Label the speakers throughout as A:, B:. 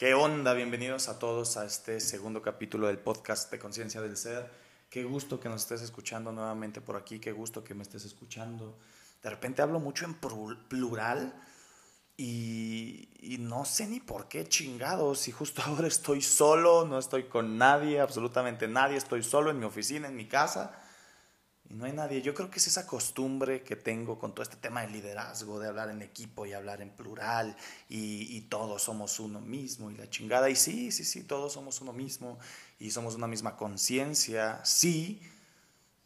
A: ¿Qué onda? Bienvenidos a todos a este segundo capítulo del podcast de Conciencia del Ser. Qué gusto que nos estés escuchando nuevamente por aquí, qué gusto que me estés escuchando. De repente hablo mucho en plural y, no sé ni por qué chingados. Y justo ahora estoy solo, no estoy con nadie, absolutamente nadie, estoy solo en mi oficina, en mi casa no hay nadie. Yo creo que es esa costumbre que tengo con todo este tema de liderazgo, de hablar en equipo y hablar en plural, y, todos somos uno mismo, y la chingada. Y sí, sí, sí, todos somos uno mismo, y somos una misma conciencia, sí,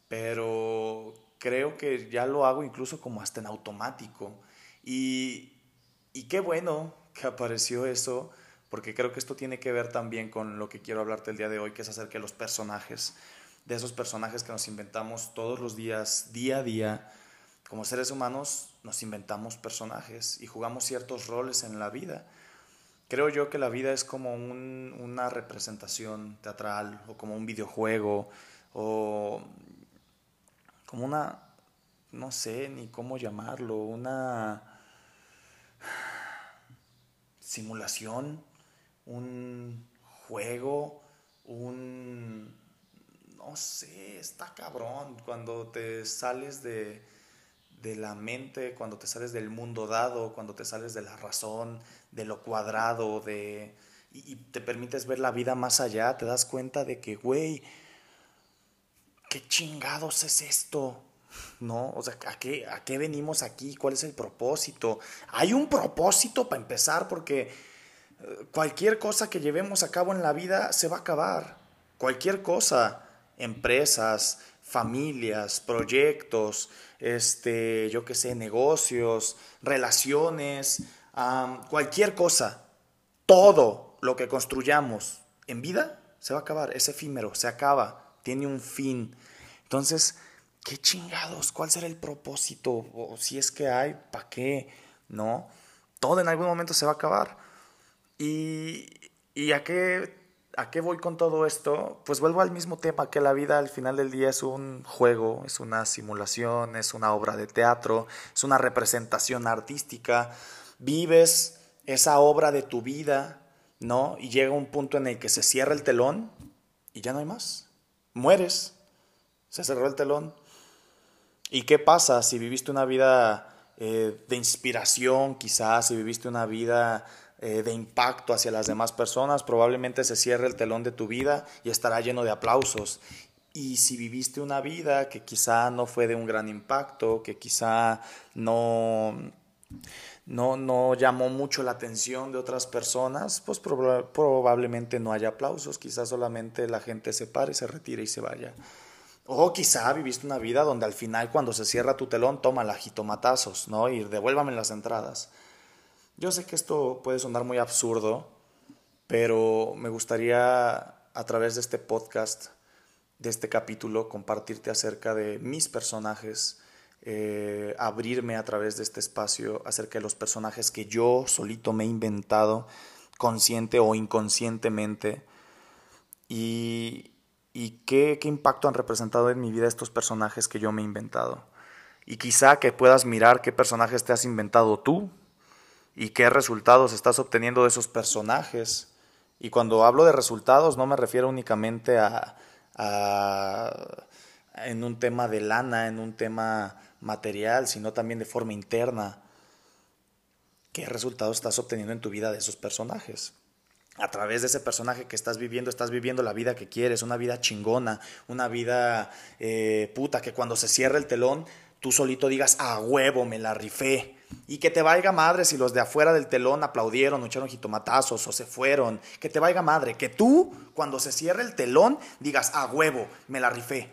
A: pero creo que ya lo hago incluso como hasta en automático. Y, y qué bueno que apareció eso, porque creo que esto tiene que ver también con lo que quiero hablarte el día de hoy, que es acerca de los personajes de esos personajes que nos inventamos todos los días, día a día. Como seres humanos nos inventamos personajes y jugamos ciertos roles en la vida. Creo yo que la vida es como una representación teatral o como un videojuego o como una, no sé ni cómo llamarlo, una simulación, un juego, un no sé, está cabrón cuando te sales de, la mente, cuando te sales del mundo dado, cuando te sales de la razón, de lo cuadrado, de, y, te permites ver la vida más allá, te das cuenta de que, güey, ¿qué chingados es esto? ¿No? O sea, ¿a qué, ¿a qué venimos aquí? ¿Cuál es el propósito? Hay un propósito para empezar porque eh, cualquier cosa que llevemos a cabo en la vida se va a acabar. Cualquier cosa empresas, familias, proyectos, este, yo qué sé, negocios, relaciones, cualquier cosa, todo lo que construyamos en vida se va a acabar, es efímero, se acaba, tiene un fin. Entonces, ¿qué chingados? ¿Cuál será el propósito? O si es que hay, ¿para qué? ¿No? Todo en algún momento se va a acabar. ¿Y, y a qué ¿A qué voy con todo esto? Pues vuelvo al mismo tema, que la vida al final del día es un juego, es una simulación, es una obra de teatro, es una representación artística. Vives esa obra de tu vida, ¿no? Y llega un punto en el que se cierra el telón y ya no hay más. Mueres, se cerró el telón. ¿Y qué pasa si viviste una vida eh, de inspiración, quizás, si viviste una vida eh, de impacto hacia las demás personas, probablemente se cierre el telón de tu vida y estará lleno de aplausos. Y si viviste una vida que quizá no fue de un gran impacto, que quizá no, no, no llamó mucho la atención de otras personas, pues probablemente no haya aplausos, quizá solamente la gente se pare, se retire y se vaya. O quizá viviste una vida donde al final cuando se cierra tu telón toma la jitomatazos, ¿no? Y devuélvame las entradas. Yo sé que esto puede sonar muy absurdo, pero me gustaría a través de este podcast, de este capítulo, compartirte acerca de mis personajes, eh, abrirme a través de este espacio acerca de los personajes que yo solito me he inventado, consciente o inconscientemente, y, y qué, qué impacto han representado en mi vida estos personajes que yo me he inventado. Y quizá que puedas mirar qué personajes te has inventado tú y qué resultados estás obteniendo de esos personajes. Y cuando hablo de resultados no me refiero únicamente a, en un tema de lana, en un tema material, sino también de forma interna. ¿Qué resultados estás obteniendo en tu vida de esos personajes? A través de ese personaje que estás viviendo, estás viviendo la vida que quieres, una vida chingona, una vida eh, puta, que cuando se cierra el telón, tú solito digas, a huevo, me la rifé, y que te valga madre si los de afuera del telón aplaudieron o echaron jitomatazos o se fueron. Que te valga madre. Que tú, cuando se cierre el telón, digas, a huevo, me la rifé.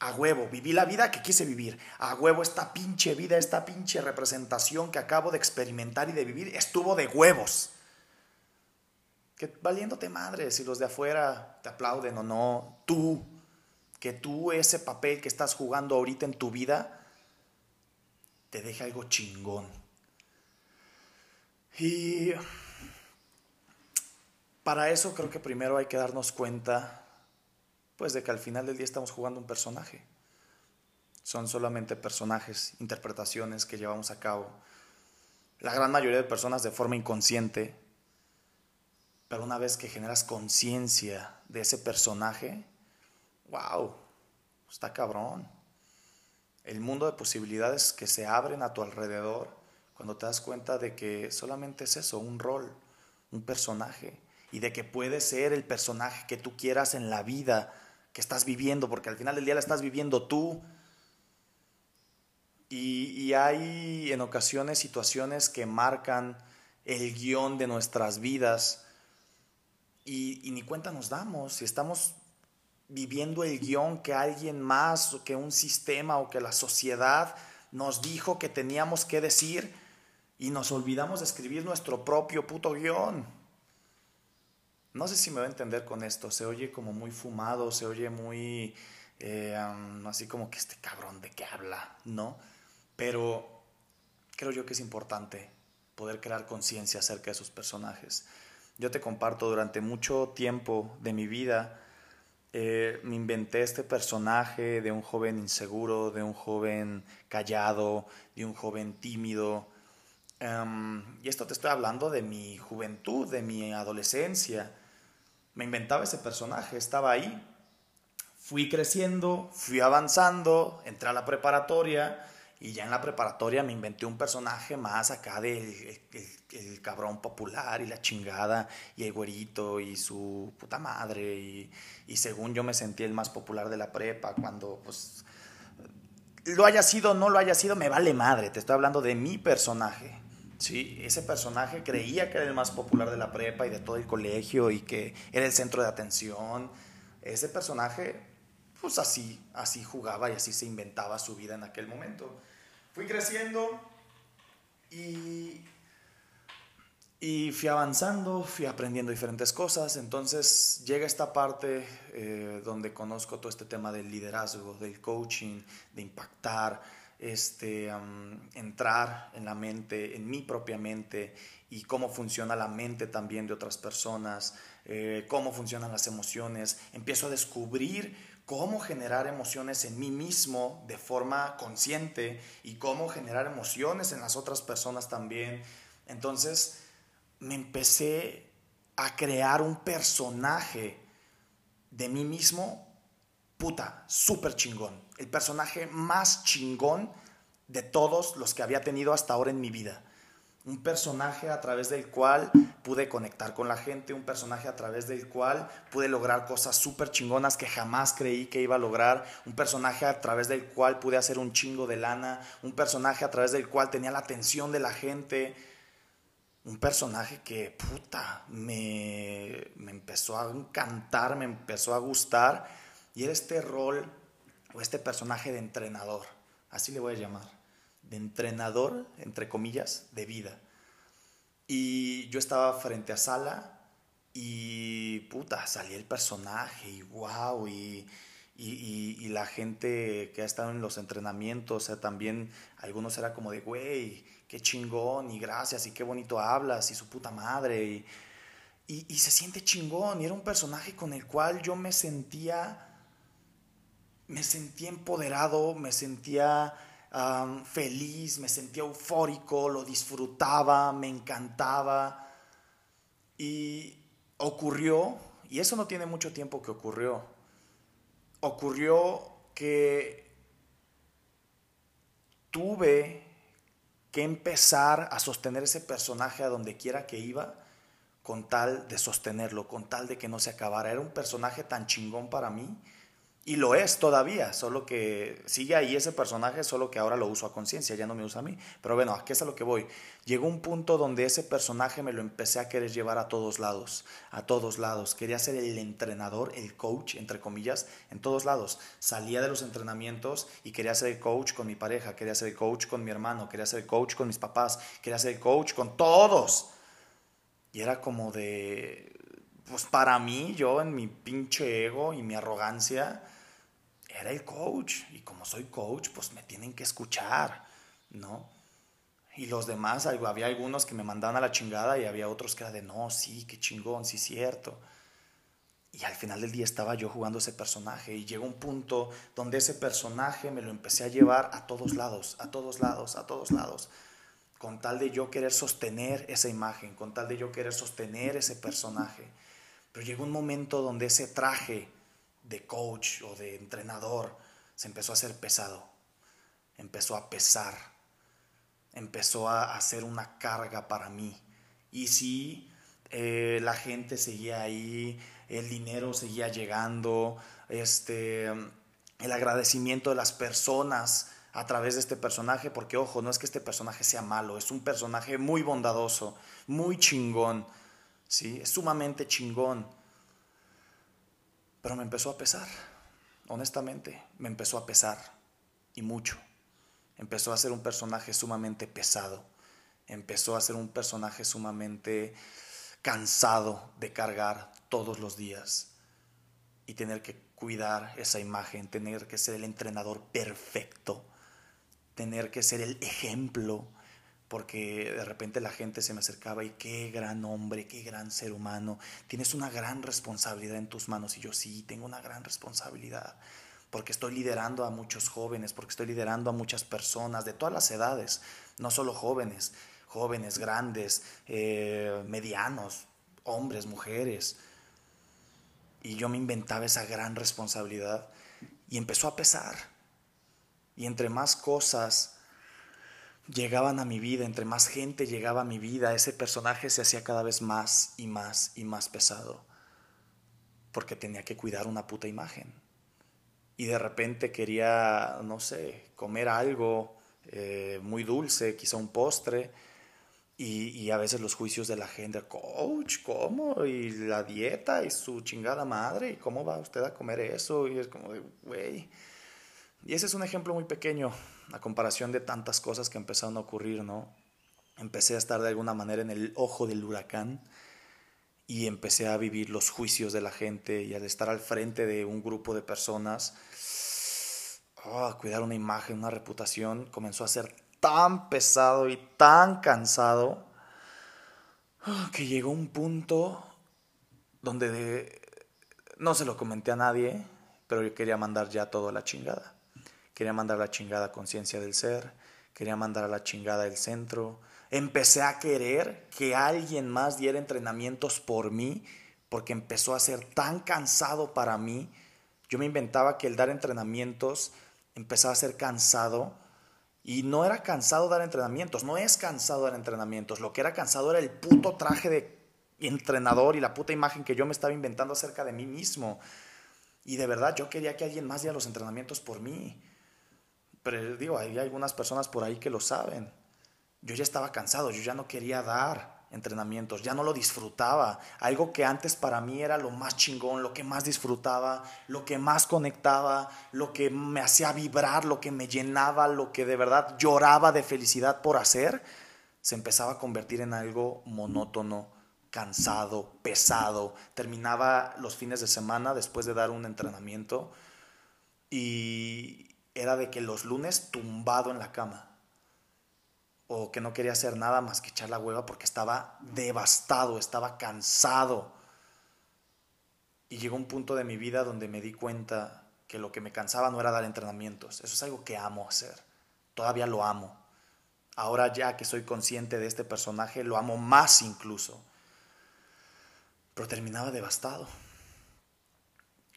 A: A huevo, viví la vida que quise vivir. A huevo, esta pinche vida, esta pinche representación que acabo de experimentar y de vivir estuvo de huevos. Que valiéndote madre si los de afuera te aplauden o no. Tú, que tú ese papel que estás jugando ahorita en tu vida, te deja algo chingón. Y para eso creo que primero hay que darnos cuenta, pues de que al final del día estamos jugando un personaje. Son solamente personajes, interpretaciones que llevamos a cabo. La gran mayoría de personas de forma inconsciente, Pero una vez que generas conciencia de ese personaje, wow, está cabrón. El mundo de posibilidades que se abren a tu alrededor cuando te das cuenta de que solamente es eso, un rol, un personaje, y de que puede ser el personaje que tú quieras en la vida que estás viviendo, porque al final del día la estás viviendo tú. Y, hay en ocasiones situaciones que marcan el guion de nuestras vidas y, y ni cuenta nos damos si estamos viviendo el guion que alguien más que un sistema o que la sociedad nos dijo que teníamos que decir y nos olvidamos de escribir nuestro propio puto guion. No sé si me va a entender con esto, se oye como muy fumado, se oye muy eh, así como que este cabrón de qué habla, ¿no? Pero creo yo que es importante poder crear conciencia acerca de sus personajes. Yo te comparto, durante mucho tiempo de mi vida, eh, me inventé este personaje de un joven inseguro, de un joven callado, de un joven tímido, Em, y esto te estoy hablando de mi juventud, de mi adolescencia. Me inventaba ese personaje, estaba ahí. Fui creciendo, fui avanzando, entré a la preparatoria y ya en la preparatoria me inventé un personaje más acá del el, cabrón popular y la chingada y el güerito y su puta madre y, y según yo me sentí el más popular de la prepa cuando pues lo haya sido o no lo haya sido, me vale madre, te estoy hablando de mi personaje. Sí, ese personaje creía que era el más popular de la prepa y de todo el colegio y que era el centro de atención. Ese personaje, pues así, así jugaba y así se inventaba su vida en aquel momento. Fui creciendo y, y fui avanzando, fui aprendiendo diferentes cosas. Entonces llega esta parte eh, donde conozco todo este tema del liderazgo, del coaching, de impactar este, entrar en la mente, en mi propia mente y cómo funciona la mente también de otras personas, eh, cómo funcionan las emociones. Empiezo a descubrir cómo generar emociones en mí mismo de forma consciente y cómo generar emociones en las otras personas también. Entonces me empecé a crear un personaje de mí mismo puta, súper chingón. El personaje más chingón de todos los que había tenido hasta ahora en mi vida. Un personaje a través del cual pude conectar con la gente, un personaje a través del cual pude lograr cosas súper chingonas que jamás creí que iba a lograr, un personaje a través del cual pude hacer un chingo de lana, un personaje a través del cual tenía la atención de la gente, un personaje que, puta, me, me empezó a encantar, me empezó a gustar. Y era este rol o este personaje de entrenador, así le voy a llamar, de entrenador, entre comillas, de vida. Y yo estaba frente a sala y puta, salía el personaje y wow, y, y, la gente que ha estado en los entrenamientos, o sea, también algunos era como de, güey, qué chingón, y gracias, y qué bonito hablas, y su puta madre, y, y se siente chingón, y era un personaje con el cual yo me sentía me sentía empoderado, me sentía feliz, me sentía eufórico, lo disfrutaba, me encantaba. Y ocurrió, y eso no tiene mucho tiempo que ocurrió, ocurrió que tuve que empezar a sostener ese personaje a donde quiera que iba con tal de sostenerlo, con tal de que no se acabara. Era un personaje tan chingón para mí y lo es todavía, solo que sigue ahí ese personaje, solo que ahora lo uso a conciencia, ya no me usa a mí. Pero bueno, aquí es a lo que voy. Llegó un punto donde ese personaje me lo empecé a querer llevar a todos lados, a todos lados. Quería ser el entrenador, el coach, entre comillas, en todos lados. Salía de los entrenamientos y quería ser el coach con mi pareja, quería ser el coach con mi hermano, quería ser el coach con mis papás, quería ser el coach con todos. Y era como de, pues para mí, yo en mi pinche ego y mi arrogancia, era el coach y como soy coach, pues me tienen que escuchar, ¿no? Y los demás, había algunos que me mandaban a la chingada y había otros que era de, no, sí, qué chingón, sí, cierto. Y al final del día estaba yo jugando ese personaje y llegó un punto donde ese personaje me lo empecé a llevar a todos lados, a todos lados, a todos lados. con tal de yo querer sostener esa imagen, con tal de yo querer sostener ese personaje. Pero llegó un momento donde ese traje de coach o de entrenador se empezó a hacer pesado, empezó a pesar, empezó a hacer una carga para mí. Y sí, eh, la gente seguía ahí, el dinero seguía llegando, este, el agradecimiento de las personas a través de este personaje, porque ojo, no es que este personaje sea malo, es un personaje muy bondadoso, muy chingón, ¿sí? Es sumamente chingón. Pero me empezó a pesar, honestamente, me empezó a pesar, y mucho. Empezó a ser un personaje sumamente pesado, empezó a ser un personaje sumamente cansado de cargar todos los días y tener que cuidar esa imagen, tener que ser el entrenador perfecto, tener que ser el ejemplo, porque de repente la gente se me acercaba y qué gran hombre, qué gran ser humano, tienes una gran responsabilidad en tus manos y yo sí, tengo una gran responsabilidad, porque estoy liderando a muchos jóvenes, porque estoy liderando a muchas personas de todas las edades, no solo jóvenes, jóvenes, grandes, eh, medianos, hombres, mujeres. Y yo me inventaba esa gran responsabilidad y empezó a pesar y entre más cosas llegaban a mi vida, entre más gente llegaba a mi vida, ese personaje se hacía cada vez más y más y más pesado. Porque tenía que cuidar una puta imagen. Y de repente quería, no sé, comer algo eh, muy dulce, quizá un postre. Y, y, a veces los juicios de la gente, coach, ¿cómo? Y la dieta y su chingada madre, ¿y cómo va usted a comer eso? Y es como, güey, y ese es un ejemplo muy pequeño a comparación de tantas cosas que empezaron a ocurrir, ¿no? Empecé a estar de alguna manera en el ojo del huracán y empecé a vivir los juicios de la gente y al estar al frente de un grupo de personas, oh, cuidar una imagen, una reputación, comenzó a ser tan pesado y tan cansado oh, que llegó un punto donde no se lo comenté a nadie, pero yo quería mandar ya todo a la chingada. Quería mandar la chingada conciencia del ser, quería mandar a la chingada el centro. Empecé a querer que alguien más diera entrenamientos por mí, porque empezó a ser tan cansado para mí. Yo me inventaba que el dar entrenamientos empezaba a ser cansado. Y no era cansado dar entrenamientos, no es cansado dar entrenamientos. Lo que era cansado era el puto traje de entrenador y la puta imagen que yo me estaba inventando acerca de mí mismo. Y de verdad yo quería que alguien más diera los entrenamientos por mí. Pero digo, hay algunas personas por ahí que lo saben. Yo ya estaba cansado, yo ya no quería dar entrenamientos, ya no lo disfrutaba. Algo que antes para mí era lo más chingón, lo que más disfrutaba, lo que más conectaba, lo que me hacía vibrar, lo que me llenaba, lo que de verdad lloraba de felicidad por hacer, se empezaba a convertir en algo monótono, cansado, pesado. Terminaba los fines de semana después de dar un entrenamiento y, era de que los lunes tumbado en la cama. O que no quería hacer nada más que echar la hueva porque estaba devastado, estaba cansado. Y llegó un punto de mi vida donde me di cuenta que lo que me cansaba no era dar entrenamientos. Eso es algo que amo hacer. Todavía lo amo. Ahora ya que soy consciente de este personaje, lo amo más incluso. Pero terminaba devastado,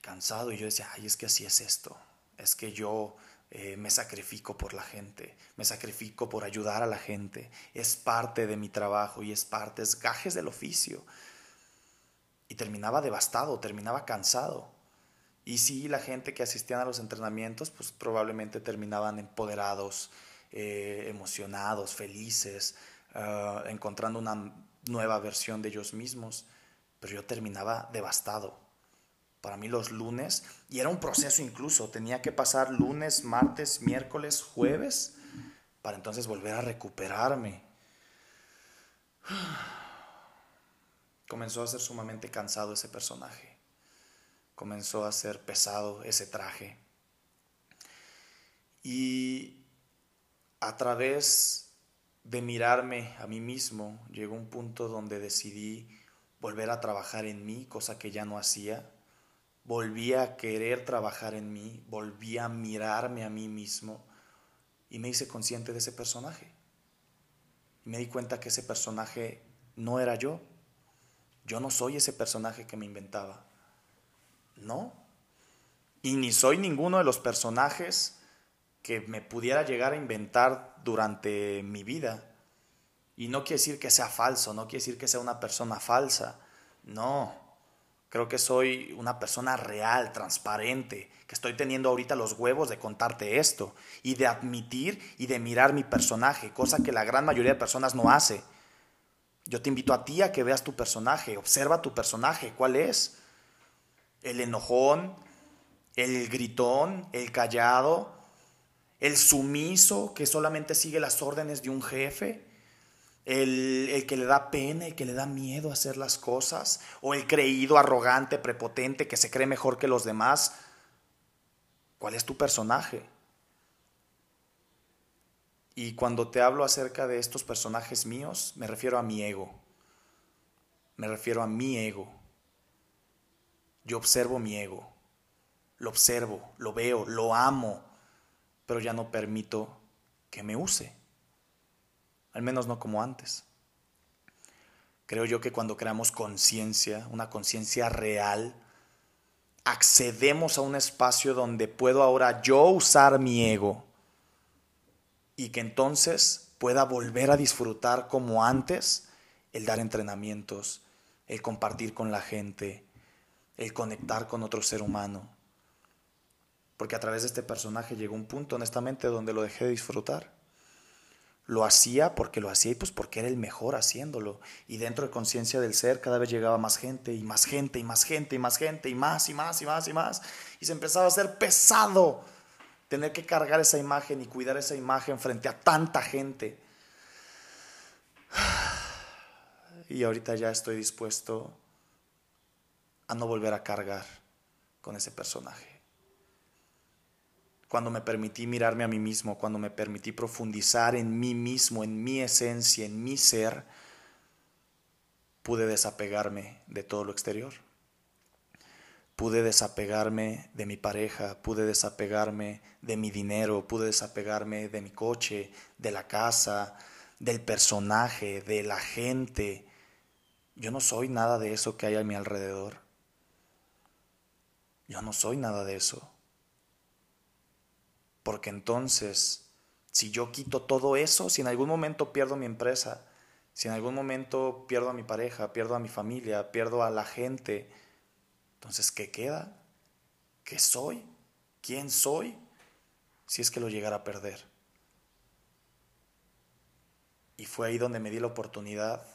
A: cansado y yo decía, ay, es que así es esto. Es que yo eh, me sacrifico por la gente, me sacrifico por ayudar a la gente, es parte de mi trabajo y es parte, es gajes del oficio. Y terminaba devastado, terminaba cansado. Y sí, la gente que asistían a los entrenamientos, pues probablemente terminaban empoderados, eh, emocionados, felices, ah, encontrando una nueva versión de ellos mismos, pero yo terminaba devastado para mí los lunes, y era un proceso incluso, tenía que pasar lunes, martes, miércoles, jueves, para entonces volver a recuperarme. Comenzó a ser sumamente cansado ese personaje, comenzó a ser pesado ese traje. Y a través de mirarme a mí mismo, llegó un punto donde decidí volver a trabajar en mí, cosa que ya no hacía volví a querer trabajar en mí, volví a mirarme a mí mismo y me hice consciente de ese personaje. me di cuenta que ese personaje no era yo. Yo no soy ese personaje que me inventaba. No. Y ni soy ninguno de los personajes que me pudiera llegar a inventar durante mi vida. Y no quiere decir que sea falso, no quiere decir que sea una persona falsa. No. Creo que soy una persona real, transparente, que estoy teniendo ahorita los huevos de contarte esto y de admitir y de mirar mi personaje, cosa que la gran mayoría de personas no hace. Yo te invito a ti a que veas tu personaje, observa tu personaje, ¿cuál es? El enojón, el gritón, el callado, el sumiso que solamente sigue las órdenes de un jefe, el, el, que le da pena, el que le da miedo hacer las cosas, o el creído, arrogante, prepotente, que se cree mejor que los demás. ¿Cuál es tu personaje? Y cuando te hablo acerca de estos personajes míos, me refiero a mi ego. Me refiero a mi ego. Yo observo mi ego. Lo observo, lo veo, lo amo, pero ya no permito que me use. Al menos no como antes. Creo yo que cuando creamos conciencia, una conciencia real, accedemos a un espacio donde puedo ahora yo usar mi ego y que entonces pueda volver a disfrutar como antes el dar entrenamientos, el compartir con la gente, el conectar con otro ser humano. Porque a través de este personaje llegó un punto, honestamente, donde lo dejé de disfrutar. Lo hacía porque lo hacía y pues porque era el mejor haciéndolo. Y dentro de conciencia del ser cada vez llegaba más gente y más gente y más gente y más gente y más y más y más y más. Y se empezaba a hacer pesado tener que cargar esa imagen y cuidar esa imagen frente a tanta gente. Y ahorita ya estoy dispuesto a no volver a cargar con ese personaje. Cuando me permití mirarme a mí mismo, cuando me permití profundizar en mí mismo, en mi esencia, en mi ser, pude desapegarme de todo lo exterior pude desapegarme de mi pareja, pude desapegarme de mi dinero, pude desapegarme de mi coche, de la casa, del personaje, de la gente. Yo no soy nada de eso que hay a mi alrededor. Yo no soy nada de eso. Porque entonces, si yo quito todo eso, si en algún momento pierdo mi empresa, si en algún momento pierdo a mi pareja, pierdo a mi familia, pierdo a la gente, entonces, ¿qué queda? ¿Qué soy? ¿Quién soy? Si es que lo llegara a perder. Y fue ahí donde me di la oportunidad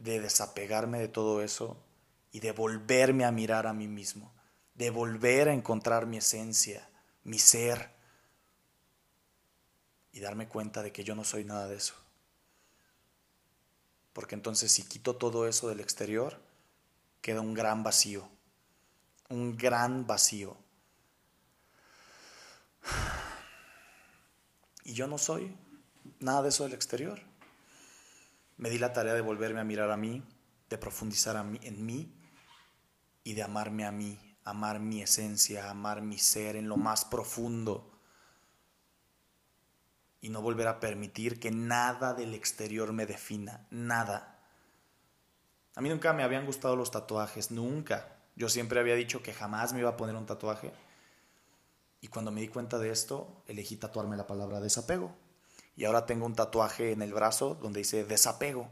A: de desapegarme de todo eso y de volverme a mirar a mí mismo, de volver a encontrar mi esencia, mi ser, y darme cuenta de que yo no soy nada de eso. Porque entonces si quito todo eso del exterior, queda un gran vacío, un gran vacío. Y yo no soy nada de eso del exterior. Me di la tarea de volverme a mirar a mí, de profundizar en mí y de amarme a mí, amar mi esencia, amar mi ser en lo más profundo y no volver a permitir que nada del exterior me defina, nada. A mí nunca me habían gustado los tatuajes, nunca. Yo siempre había dicho que jamás me iba a poner un tatuaje. Y cuando me di cuenta de esto, elegí tatuarme la palabra desapego. Y ahora tengo un tatuaje en el brazo donde dice desapego.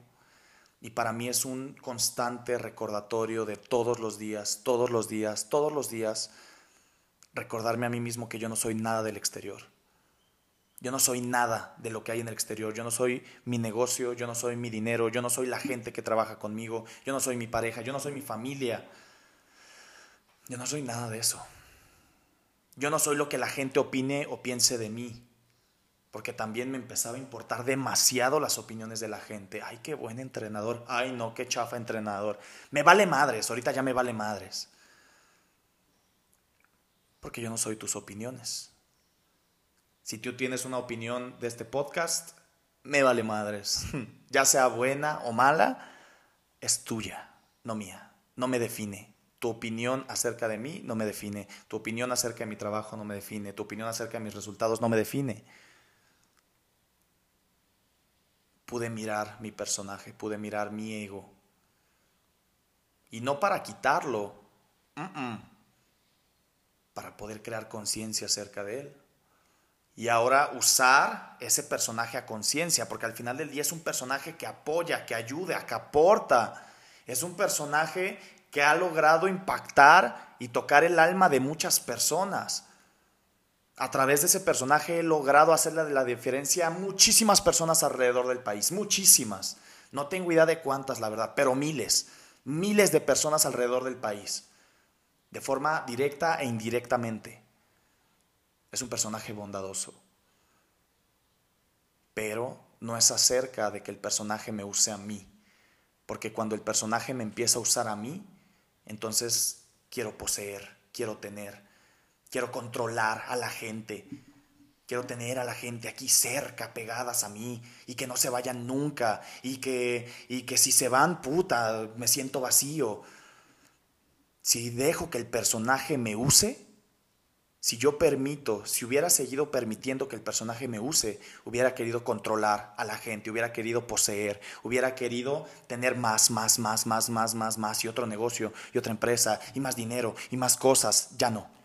A: Y para mí es un constante recordatorio de todos los días, todos los días, todos los días, recordarme a mí mismo que yo no soy nada del exterior. Yo no soy nada de lo que hay en el exterior. Yo no soy mi negocio, yo no soy mi dinero, yo no soy la gente que trabaja conmigo, yo no soy mi pareja, yo no soy mi familia. Yo no soy nada de eso. Yo no soy lo que la gente opine o piense de mí. Porque también me empezaba a importar demasiado las opiniones de la gente. Ay, qué buen entrenador. Ay, no, qué chafa entrenador. Me vale madres, ahorita ya me vale madres. Porque yo no soy tus opiniones. Si tú tienes una opinión de este podcast, me vale madres. ya sea buena o mala, es tuya, no mía. No me define. Tu opinión acerca de mí no me define. Tu opinión acerca de mi trabajo no me define. Tu opinión acerca de mis resultados no me define. Pude mirar mi personaje, pude mirar mi ego. Y no para quitarlo, para poder crear conciencia acerca de él. Y ahora usar ese personaje a conciencia, porque al final del día es un personaje que apoya, que ayuda, que aporta. Es un personaje que ha logrado impactar y tocar el alma de muchas personas. A través de ese personaje he logrado hacerle la diferencia a muchísimas personas alrededor del país, muchísimas. No tengo idea de cuántas, la verdad, pero miles, miles de personas alrededor del país, de forma directa e indirectamente. Es un personaje bondadoso. Pero no es acerca de que el personaje me use a mí, porque cuando el personaje me empieza a usar a mí, entonces quiero poseer, quiero tener, quiero controlar a la gente. Quiero tener a la gente aquí cerca, pegadas a mí, y que no se vayan nunca, y que, y que si se van, puta, me siento vacío. Si dejo que el personaje me use, si yo permito, si hubiera seguido permitiendo que el personaje me use, hubiera querido controlar a la gente, hubiera querido poseer, hubiera querido tener más, más, más, más, más, más, más, y otro negocio, y otra empresa, y más dinero, y más cosas. Ya no.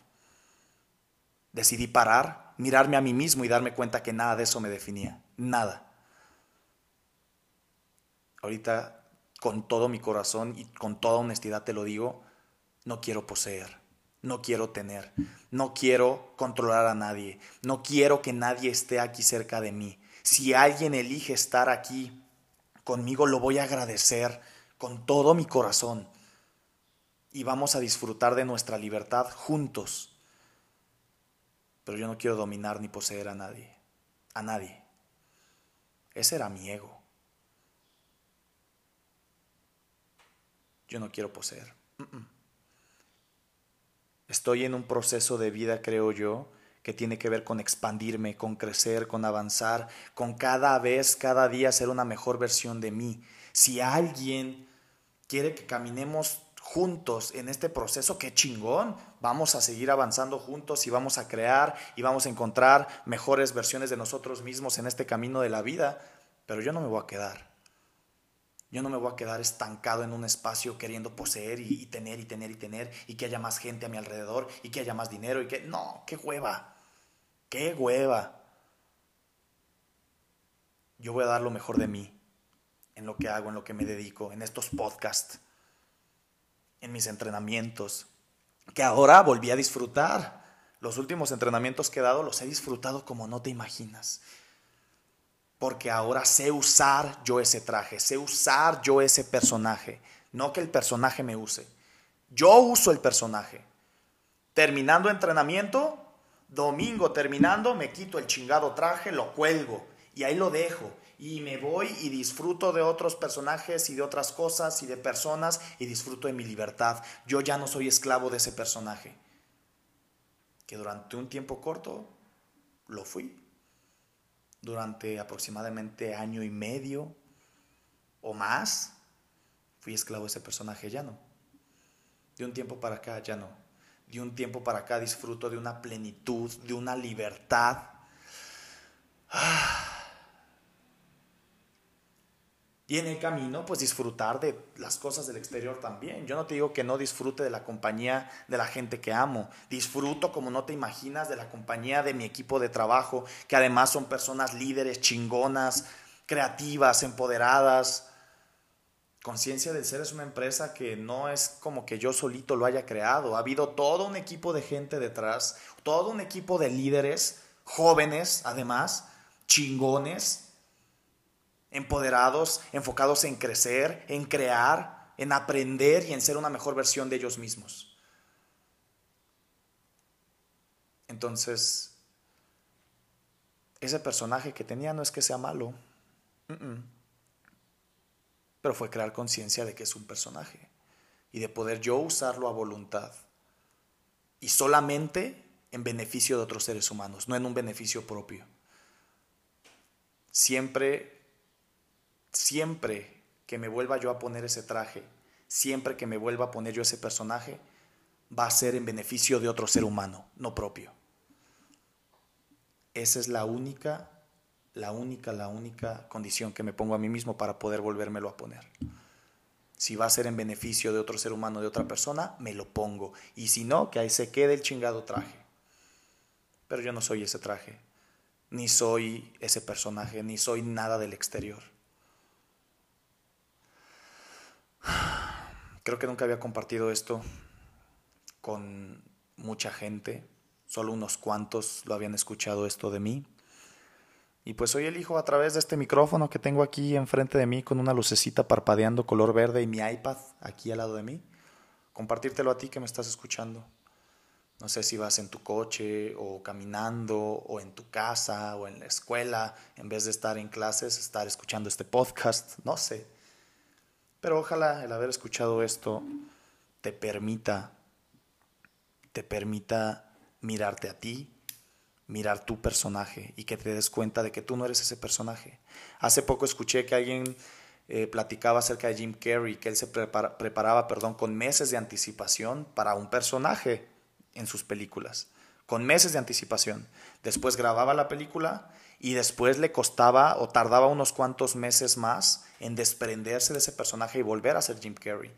A: Decidí parar, mirarme a mí mismo y darme cuenta que nada de eso me definía. Nada. Ahorita, con todo mi corazón y con toda honestidad te lo digo, no quiero poseer no quiero tener, no quiero controlar a nadie, no quiero que nadie esté aquí cerca de mí. Si alguien elige estar aquí conmigo, lo voy a agradecer con todo mi corazón y vamos a disfrutar de nuestra libertad juntos. Pero yo no quiero dominar ni poseer a nadie, a nadie. Ese era mi ego. Yo no quiero poseer. Estoy en un proceso de vida, creo yo, que tiene que ver con expandirme, con crecer, con avanzar, con cada vez, cada día ser una mejor versión de mí. Si alguien quiere que caminemos juntos en este proceso, qué chingón. Vamos a seguir avanzando juntos y vamos a crear y vamos a encontrar mejores versiones de nosotros mismos en este camino de la vida. Pero yo no me voy a quedar. Yo no me voy a quedar estancado en un espacio queriendo poseer y, tener y tener y tener y que haya más gente a mi alrededor y que haya más dinero y que... No, qué hueva. Qué hueva. Yo voy a dar lo mejor de mí en lo que hago, en lo que me dedico, en estos podcasts, en mis entrenamientos, que ahora volví a disfrutar. Los últimos entrenamientos que he dado los he disfrutado como no te imaginas porque ahora sé usar yo ese traje, sé usar yo ese personaje, no que el personaje me use. Yo uso el personaje. Terminando entrenamiento, domingo terminando, me quito el chingado traje, lo cuelgo y ahí lo dejo. Y me voy y disfruto de otros personajes y de otras cosas y de personas y disfruto de mi libertad. Yo ya no soy esclavo de ese personaje. Que durante un tiempo corto lo fui durante aproximadamente año y medio o más, fui esclavo de ese personaje, ya no. De un tiempo para acá, ya no. De un tiempo para acá disfruto de una plenitud, de una libertad. Ah y en el camino, pues disfrutar de las cosas del exterior también. Yo no te digo que no disfrute de la compañía de la gente que amo. Disfruto como no te imaginas de la compañía de mi equipo de trabajo, que además son personas líderes, chingonas, creativas, empoderadas. Conciencia del Ser es una empresa que no es como que yo solito lo haya creado. Ha habido todo un equipo de gente detrás, todo un equipo de líderes, jóvenes además, chingones, empoderados, enfocados en crecer, en crear, en aprender y en ser una mejor versión de ellos mismos. Entonces, ese personaje que tenía no es que sea malo, pero fue crear conciencia de que es un personaje y de poder yo usarlo a voluntad y solamente en beneficio de otros seres humanos, no en un beneficio propio. Siempre siempre que me vuelva yo a poner ese traje, siempre que me vuelva a poner yo ese personaje, va a ser en beneficio de otro ser humano, no propio. Esa es la única, la única, la única condición que me pongo a mí mismo para poder volvérmelo a poner. Si va a ser en beneficio de otro ser humano, de otra persona, me lo pongo. Y si no, que ahí se quede el chingado traje. Pero yo no soy ese traje, ni soy ese personaje, ni soy nada del exterior. Creo que nunca había compartido esto con mucha gente, solo unos cuantos lo habían escuchado esto de mí. Y pues hoy elijo a través de este micrófono que tengo aquí enfrente de mí con una lucecita parpadeando color verde y mi iPad aquí al lado de mí, compartírtelo a ti que me estás escuchando. No sé si vas en tu coche o caminando o en tu casa o en la escuela, en vez de estar en clases, estar escuchando este podcast, no sé. Pero ojalá el haber escuchado esto te permita te permita mirarte a ti, mirar tu personaje y que te des cuenta de que tú no eres ese personaje. Hace poco escuché que alguien eh, platicaba acerca de Jim Carrey, que él se preparaba perdón, con meses de anticipación para un personaje en sus películas, con meses de anticipación. Después grababa la película y después le costaba o tardaba unos cuantos meses más en desprenderse de ese personaje y volver a ser Jim Carrey.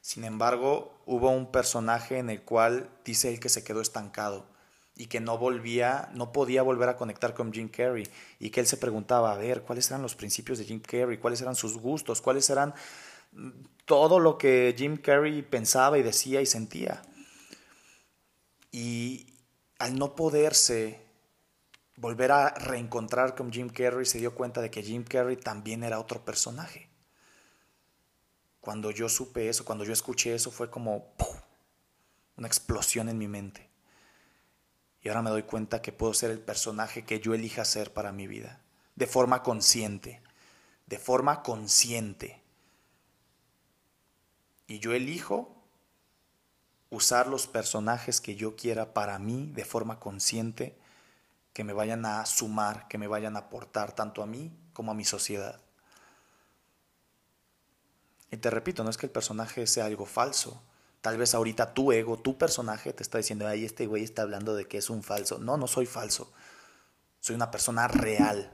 A: Sin embargo, hubo un personaje en el cual dice él que se quedó estancado y que no volvía, no podía volver a conectar con Jim Carrey y que él se preguntaba, a ver, ¿cuáles eran los principios de Jim Carrey? ¿Cuáles eran sus gustos? ¿Cuáles eran mm, todo lo que Jim Carrey pensaba y decía y sentía? Y al no poderse volver a reencontrar con Jim Carrey, se dio cuenta de que Jim Carrey también era otro personaje cuando yo supe eso, cuando yo escuché eso, fue como una explosión en mi mente. Y ahora me doy cuenta que puedo ser el personaje que yo elija ser para mi vida, de forma consciente, de forma consciente. Y yo elijo usar los personajes que yo quiera para mí de forma consciente, que me vayan a sumar, que me vayan a aportar tanto a mí como a mi sociedad. Y te repito, no es que el personaje sea algo falso. Tal vez ahorita tu ego, tu personaje te está diciendo, ay, este güey está hablando de que es un falso. No, no soy falso. Soy una persona real.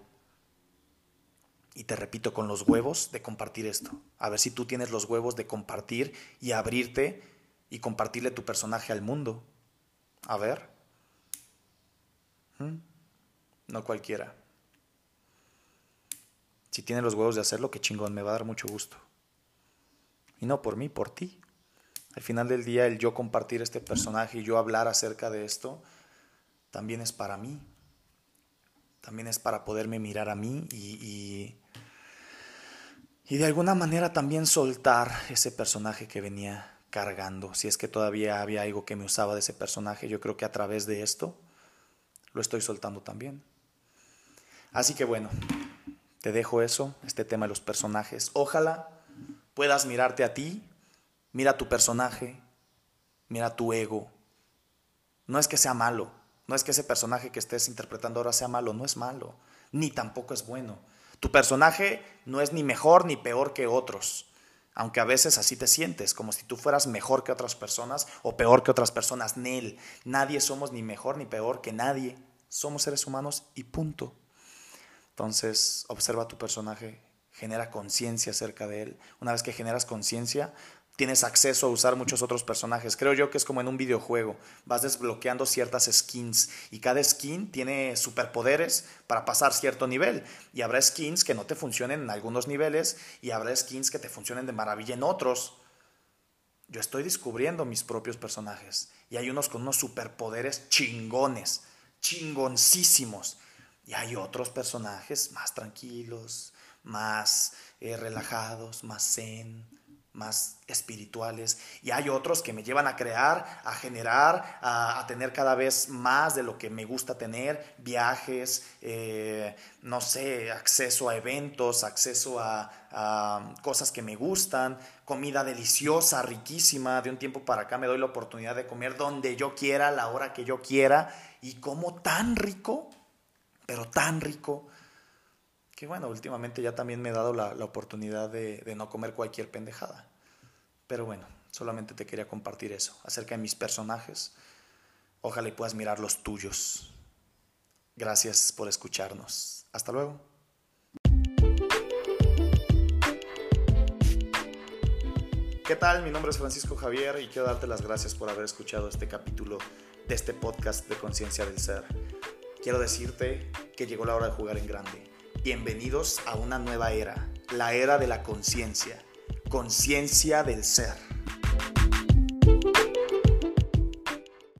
A: Y te repito, con los huevos de compartir esto. A ver si tú tienes los huevos de compartir y abrirte y compartirle tu personaje al mundo. A ver. ¿Mm? No cualquiera. Si tienes los huevos de hacerlo, qué chingón, me va a dar mucho gusto. Y no por mí, por ti. Al final del día, el yo compartir este personaje y yo hablar acerca de esto, también es para mí. También es para poderme mirar a mí y, y, de alguna manera también soltar ese personaje que venía cargando. Si es que todavía había algo que me usaba de ese personaje, yo creo que a través de esto lo estoy soltando también. Así que bueno, te dejo eso, este tema de los personajes. Ojalá puedas mirarte a ti, mira tu personaje, mira tu ego. No es que sea malo, no es que ese personaje que estés interpretando ahora sea malo, no es malo, ni tampoco es bueno. Tu personaje no es ni mejor ni peor que otros, aunque a veces así te sientes, como si tú fueras mejor que otras personas o peor que otras personas. Nel, nadie somos ni mejor ni peor que nadie. Somos seres humanos y punto. Entonces, observa tu personaje, genera conciencia acerca de él. Una vez que generas conciencia, tienes acceso a usar muchos otros personajes. Creo yo que es como en un videojuego. Vas desbloqueando ciertas skins y cada skin tiene superpoderes para pasar cierto nivel. Y habrá skins que no te funcionen en algunos niveles y habrá skins que te funcionen de maravilla en otros. Yo estoy descubriendo mis propios personajes y hay unos con unos superpoderes chingones, chingoncísimos. Y hay otros personajes más tranquilos, más eh, relajados, más zen, más espirituales. Y hay otros que me llevan a crear, a generar, a, tener cada vez más de lo que me gusta tener, viajes, eh, no sé, acceso a eventos, acceso a, a, cosas que me gustan, comida deliciosa, riquísima. De un tiempo para acá me doy la oportunidad de comer donde yo quiera, a la hora que yo quiera. Y como tan rico, pero tan rico que bueno, últimamente ya también me he dado la, oportunidad de, de no comer cualquier pendejada. Pero bueno, solamente te quería compartir eso, acerca de mis personajes. Ojalá y puedas mirar los tuyos. Gracias por escucharnos. Hasta luego. ¿Qué tal? Mi nombre es Francisco Javier y quiero darte las gracias por haber escuchado este capítulo de este podcast de Conciencia del Ser. Quiero decirte que llegó la hora de jugar en grande. Bienvenidos a una nueva era, la era de la conciencia, conciencia del ser.